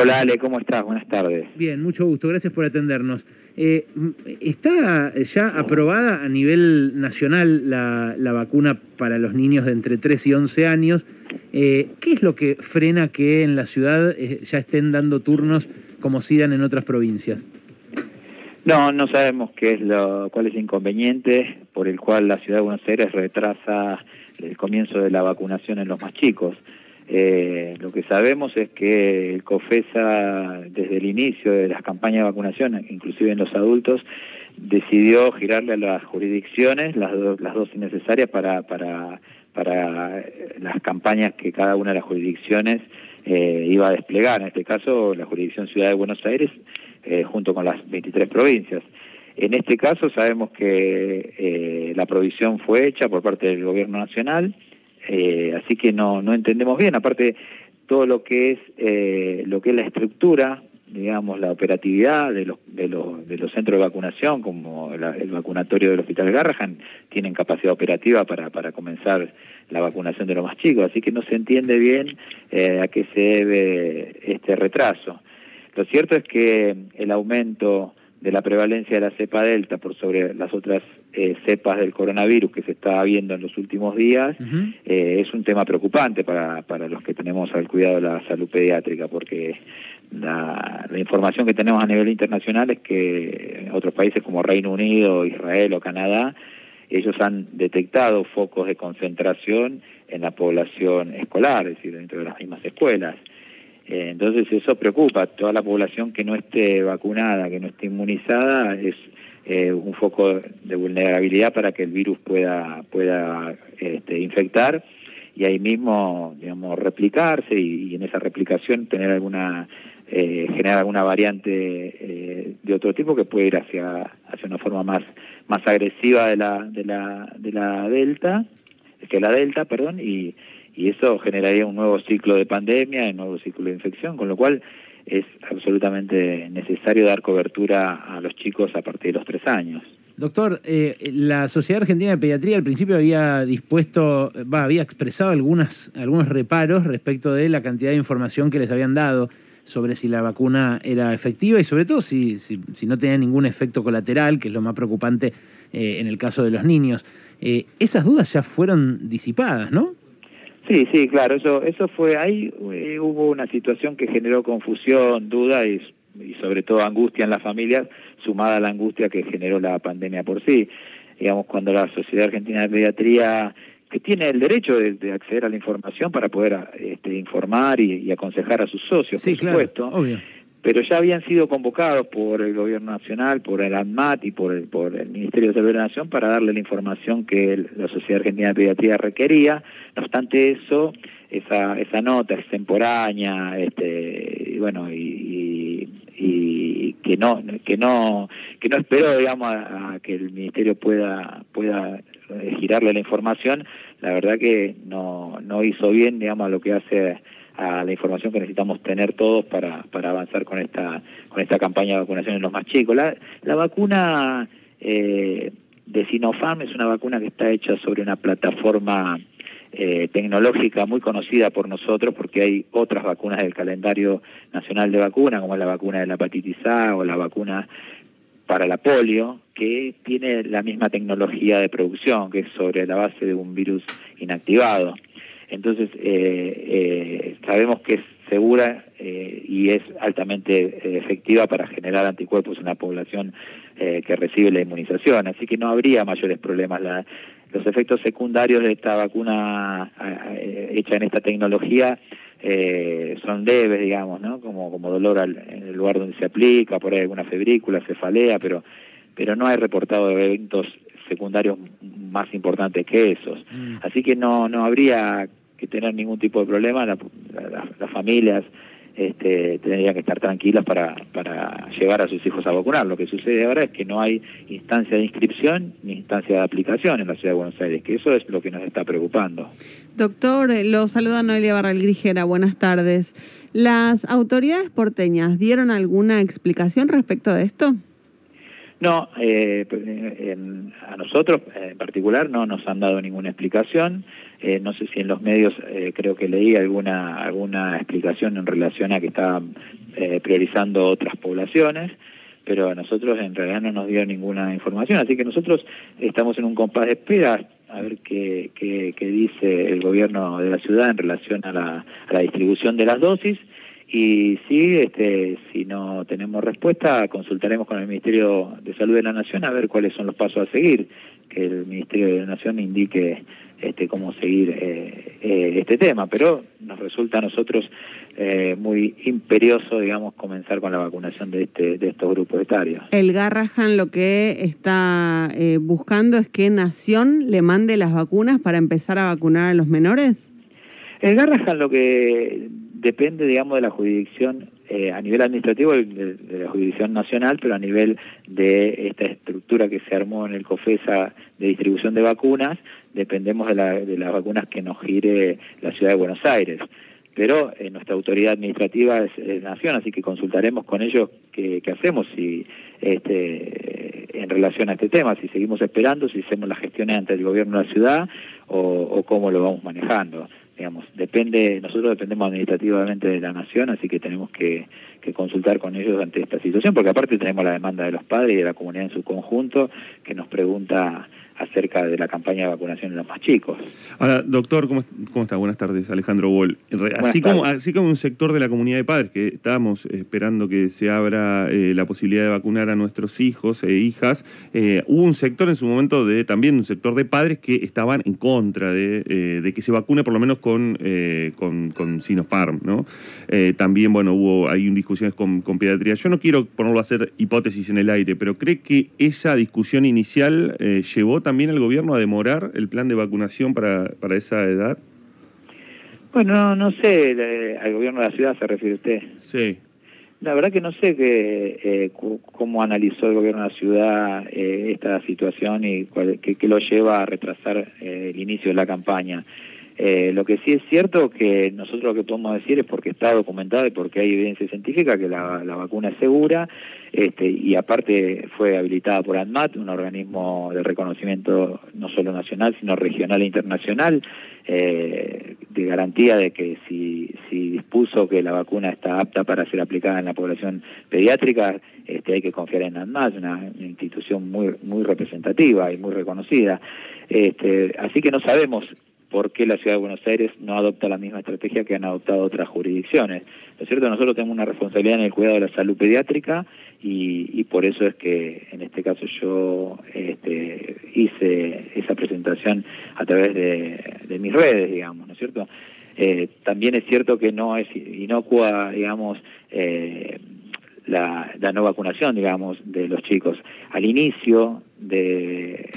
Hola Ale, ¿cómo estás? Buenas tardes. Bien, mucho gusto, gracias por atendernos. Eh, ¿Está ya aprobada a nivel nacional la, vacuna para los niños de entre 3 y 11 años? Eh, ¿Qué es lo que frena que en la ciudad eh, ya estén dando turnos como si dan en otras provincias? No, no sabemos qué es lo, cuál es el inconveniente por el cual la ciudad de Buenos Aires retrasa el comienzo de la vacunación en los más chicos. Eh, lo que sabemos es que el COFESA, desde el inicio de las campañas de vacunación, inclusive en los adultos, decidió girarle a las jurisdicciones las, las dosis necesarias para, para, para las campañas que cada una de las jurisdicciones eh, iba a desplegar. En este caso, la jurisdicción Ciudad de Buenos Aires, eh, junto con las 23 provincias. En este caso sabemos que eh, la provisión fue hecha por parte del gobierno nacional eh, así que no, no entendemos bien. Aparte, todo lo que es eh, lo que es la estructura, digamos, la operatividad de los, de los, de los centros de vacunación, como el vacunatorio del Hospital Garrahan, tienen capacidad operativa para, para comenzar la vacunación de los más chicos. Así que no se entiende bien eh, a qué se debe este retraso. Lo cierto es que el aumento de la prevalencia de la cepa delta por sobre las otras eh, cepas del coronavirus que se está viendo en los últimos días eh, es un tema preocupante para, para los que tenemos al cuidado de la salud pediátrica porque la, información que tenemos a nivel internacional es que otros países como Reino Unido, Israel o Canadá ellos han detectado focos de concentración en la población escolar, es decir, dentro de las mismas escuelas. Eh, entonces eso preocupa. Toda la población que no esté vacunada, que no esté inmunizada, es eh, un foco de vulnerabilidad para que el virus pueda, pueda este, infectar y ahí mismo, digamos, replicarse y, en esa replicación tener alguna, eh, generar alguna variante de otro tipo que puede ir hacia, hacia una forma más, más agresiva de la, de la, de la delta, que la delta, perdón, y, y eso generaría un nuevo ciclo de pandemia, un nuevo ciclo de infección, con lo cual es absolutamente necesario dar cobertura a los chicos a partir de los tres años. Doctor, eh, la Sociedad Argentina de Pediatría al principio había dispuesto, había expresado algunas, algunos reparos respecto de la cantidad de información que les habían dado sobre si la vacuna era efectiva y sobre todo si, si, no tenía ningún efecto colateral, que es lo más preocupante eh, en el caso de los niños. Eh, esas dudas ya fueron disipadas, ¿no? Sí, sí, claro, eso, eso fue ahí, eh, hubo una situación que generó confusión, duda y, sobre todo angustia en las familias, sumada a la angustia que generó la pandemia por sí. Digamos, cuando la Sociedad Argentina de Pediatría, que tiene el derecho de, acceder a la información para poder este, informar y, aconsejar a sus socios, por supuesto, pero ya habían sido convocados por el gobierno nacional, por el ANMAT y por el, por el Ministerio de Salud de la Nación para darle la información que la Sociedad Argentina de Pediatría requería. No obstante eso, esa, esa nota extemporánea, este, y bueno, y, y, que no, que no, que no esperó, digamos, a, que el Ministerio pueda, pueda girarle la información, la verdad que no, no hizo bien, digamos, a lo que hace a la información que necesitamos tener todos para, para avanzar con esta, con esta campaña de vacunación en los más chicos. La, la vacuna eh, de Sinopharm es una vacuna que está hecha sobre una plataforma eh, tecnológica muy conocida por nosotros porque hay otras vacunas del calendario nacional de vacuna, como la vacuna de la hepatitis A o la vacuna para la polio, que tiene la misma tecnología de producción, que es sobre la base de un virus inactivado. Entonces, eh, eh, sabemos que es segura eh, y es altamente efectiva para generar anticuerpos en la población que recibe la inmunización. Así que no habría mayores problemas. los efectos secundarios de esta vacuna hecha en esta tecnología son leves, digamos, ¿no? Como, como dolor en el lugar donde se aplica, por ahí alguna febrícula, cefalea, pero, pero no hay reportado de eventos secundarios más importantes que esos. Mm. Así que no, no habría que tener ningún tipo de problema, las familias este, tendrían que estar tranquilas para, para llevar a sus hijos a vacunar. Lo que sucede ahora es que no hay instancia de inscripción ni instancia de aplicación en la ciudad de Buenos Aires, que eso es lo que nos está preocupando. Doctor, eh, lo saluda Noelia Barral Grijera, buenas tardes. ¿Las autoridades porteñas dieron alguna explicación respecto de esto? No, eh, a nosotros en particular no nos han dado ninguna explicación. Eh, no sé si en los medios eh, creo que leí alguna alguna explicación en relación a que estaban eh, priorizando otras poblaciones, pero a nosotros en realidad no nos dio ninguna información, así que nosotros estamos en un compás de espera a ver qué, qué, qué dice el gobierno de la ciudad en relación a la, a la distribución de las dosis. Y sí, este, si no tenemos respuesta, consultaremos con el Ministerio de Salud de la Nación a ver cuáles son los pasos a seguir, que el Ministerio de la Nación indique este, cómo seguir eh, eh, este tema, pero nos resulta a nosotros eh, muy imperioso, digamos, comenzar con la vacunación de, este, de estos grupos etarios. El Garrahan lo que está buscando es que Nación le mande las vacunas para empezar a vacunar a los menores. El Garrahan lo que depende, digamos, de la jurisdicción eh, a nivel administrativo de, la jurisdicción nacional, pero a nivel de esta estructura que se armó en el COFESA de distribución de vacunas, dependemos de, las vacunas que nos gire la ciudad de Buenos Aires. Pero eh, nuestra autoridad administrativa es, Nación, así que consultaremos con ellos qué, hacemos si, este, en relación a este tema, si seguimos esperando, si hacemos las gestiones ante el gobierno de la ciudad o, o cómo lo vamos manejando digamos, depende, nosotros dependemos administrativamente de la nación, así que tenemos que, que, consultar con ellos ante esta situación, porque aparte tenemos la demanda de los padres y de la comunidad en su conjunto, que nos pregunta acerca de la campaña de vacunación en los más chicos. Ahora, doctor, ¿cómo, cómo está? Buenas tardes, Alejandro Boll. Así como, así como un sector de la comunidad de padres que estamos esperando que se abra eh, la posibilidad de vacunar a nuestros hijos e hijas, eh, hubo un sector en su momento de también un sector de padres que estaban en contra de, eh, de que se vacune por lo menos con, con, con, Sinopharm, ¿no? también, bueno, hubo hay discusiones con, con pediatría. Yo no quiero ponerlo a hacer hipótesis en el aire, pero ¿cree que esa discusión inicial llevó también el gobierno a demorar el plan de vacunación para, para esa edad? Bueno, no, sé, al gobierno de la ciudad se refiere usted. Sí. La verdad que no sé que, eh, cómo analizó el gobierno de la ciudad eh, esta situación y qué lo lleva a retrasar eh, el inicio de la campaña. Eh, lo que sí es cierto que nosotros lo que podemos decir es porque está documentado y porque hay evidencia científica que la, vacuna es segura este, y aparte fue habilitada por ANMAT, un organismo de reconocimiento no solo nacional sino regional e internacional, eh, de garantía de que si, si dispuso que la vacuna está apta para ser aplicada en la población pediátrica, este, hay que confiar en ANMAT, una, institución muy, muy representativa y muy reconocida. Este, así que no sabemos por qué la Ciudad de Buenos Aires no adopta la misma estrategia que han adoptado otras jurisdicciones. ¿No es cierto? Nosotros tenemos una responsabilidad en el cuidado de la salud pediátrica y, por eso es que en este caso yo este, hice esa presentación a través de, mis redes, digamos, ¿no es cierto? Eh, también es cierto que no es inocua, digamos, eh, la, la, no vacunación, digamos, de los chicos. Al inicio de,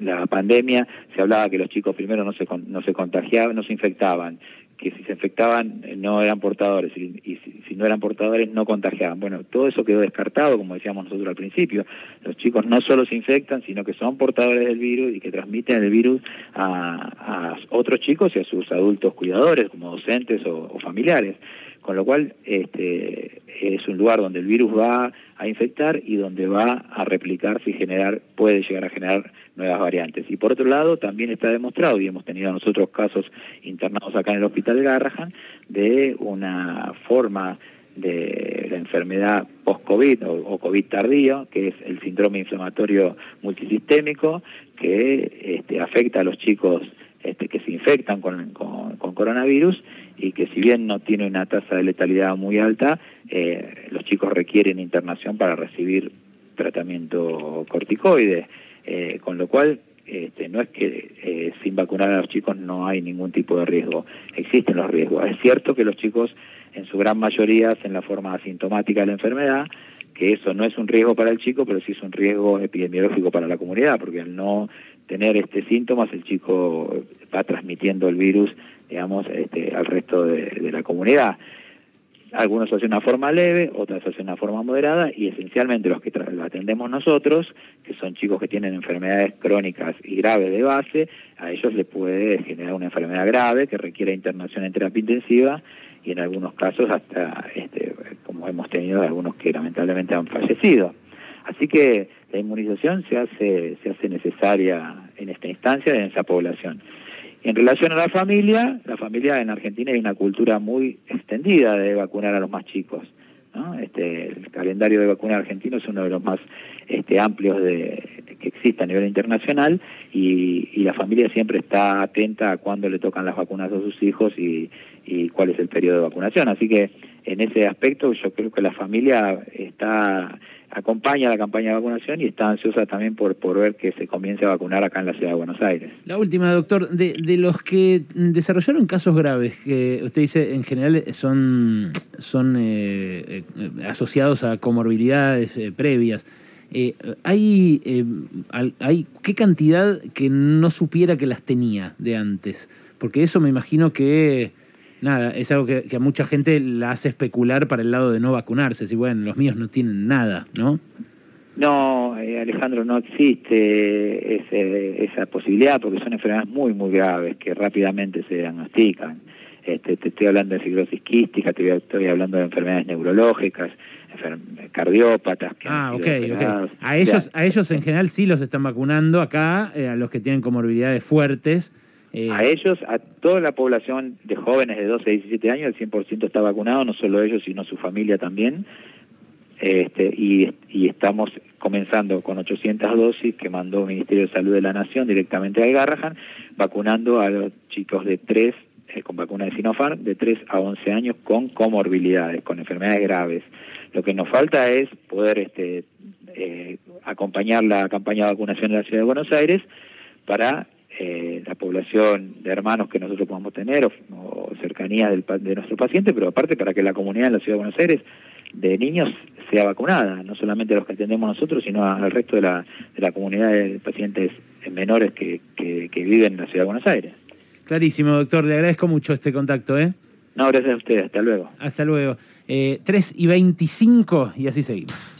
la pandemia se hablaba que los chicos primero no se, no se contagiaban, no se infectaban, que si se infectaban eh, no eran portadores y, si, no eran portadores no contagiaban. Bueno, todo eso quedó descartado, como decíamos nosotros al principio. Los chicos no solo se infectan, sino que son portadores del virus y que transmiten el virus a, a otros chicos y a sus adultos cuidadores, como docentes o familiares con lo cual este, es un lugar donde el virus va a infectar y donde va a replicarse y generar, puede llegar a generar nuevas variantes. Y por otro lado, también está demostrado, y hemos tenido nosotros casos internados acá en el hospital de Garrahan, de una forma de la enfermedad post-COVID o, COVID tardío, que es el síndrome inflamatorio multisistémico, que este, afecta a los chicos este, que se infectan con, con coronavirus y que si bien no tiene una tasa de letalidad muy alta, eh, los chicos requieren internación para recibir tratamiento corticoide, eh, con lo cual este, no es que eh, sin vacunar a los chicos no hay ningún tipo de riesgo, existen los riesgos. Es cierto que los chicos en su gran mayoría hacen la forma asintomática de la enfermedad, que eso no es un riesgo para el chico, pero sí es un riesgo epidemiológico para la comunidad, porque al no tener este síntomas el chico va transmitiendo el virus digamos, este, al resto de, la comunidad. Algunos hacen una forma leve, otros hacen una forma moderada y esencialmente los que atendemos nosotros, que son chicos que tienen enfermedades crónicas y graves de base, a ellos les puede generar una enfermedad grave que requiere internación en terapia intensiva y en algunos casos hasta, este, como hemos tenido algunos que lamentablemente han fallecido. Así que la inmunización se hace, se hace necesaria en esta instancia en esa población. En relación a la familia, la familia en Argentina hay una cultura muy extendida de vacunar a los más chicos. Este, el calendario de vacuna argentino es uno de los más este, amplios de, que existe a nivel internacional y, la familia siempre está atenta a cuándo le tocan las vacunas a sus hijos y, y cuál es el periodo de vacunación. Así que en ese aspecto yo creo que la familia está acompaña la campaña de vacunación y está ansiosa también por, por ver que se comience a vacunar acá en la ciudad de Buenos Aires. La última, doctor, de, de los que desarrollaron casos graves, que usted dice en general son, son eh, eh, asociados a comorbilidades eh, previas, ¿hay, ¿hay qué cantidad que no supiera que las tenía de antes? Porque eso me imagino que nada, es algo que, a mucha gente la hace especular para el lado de no vacunarse. Si, bueno, los míos no tienen nada, ¿no? No, eh, Alejandro, no existe esa posibilidad porque son enfermedades muy, muy graves que rápidamente se diagnostican. Este, te estoy hablando de fibrosis quística, te estoy hablando de enfermedades neurológicas, cardiópatas. ah, ok, ok. A ellos, a ellos en general sí los están vacunando acá, eh, a los que tienen comorbilidades fuertes eh, a ellos, a toda la población de jóvenes de 12 a 17 años, el 100% está vacunado, no solo ellos, sino su familia también. Este, y, estamos comenzando con 800 dosis que mandó el Ministerio de Salud de la Nación directamente a Garrahan, vacunando a los chicos de 3, eh, con vacuna de Sinopharm, de 3 a 11 años con comorbilidades, con enfermedades graves. Lo que nos falta es poder este, eh, acompañar la campaña de vacunación en la Ciudad de Buenos Aires para eh, la población de hermanos que nosotros podamos tener o, cercanía del, de nuestro paciente, pero aparte para que la comunidad en la Ciudad de Buenos Aires de niños sea vacunada, no solamente los que atendemos nosotros, sino al resto de la, de la comunidad de pacientes menores que, que, viven en la Ciudad de Buenos Aires. Clarísimo, doctor, le agradezco mucho este contacto. ¿eh? No, gracias a usted, hasta luego. Hasta luego. Eh, 3 y 25 y así seguimos.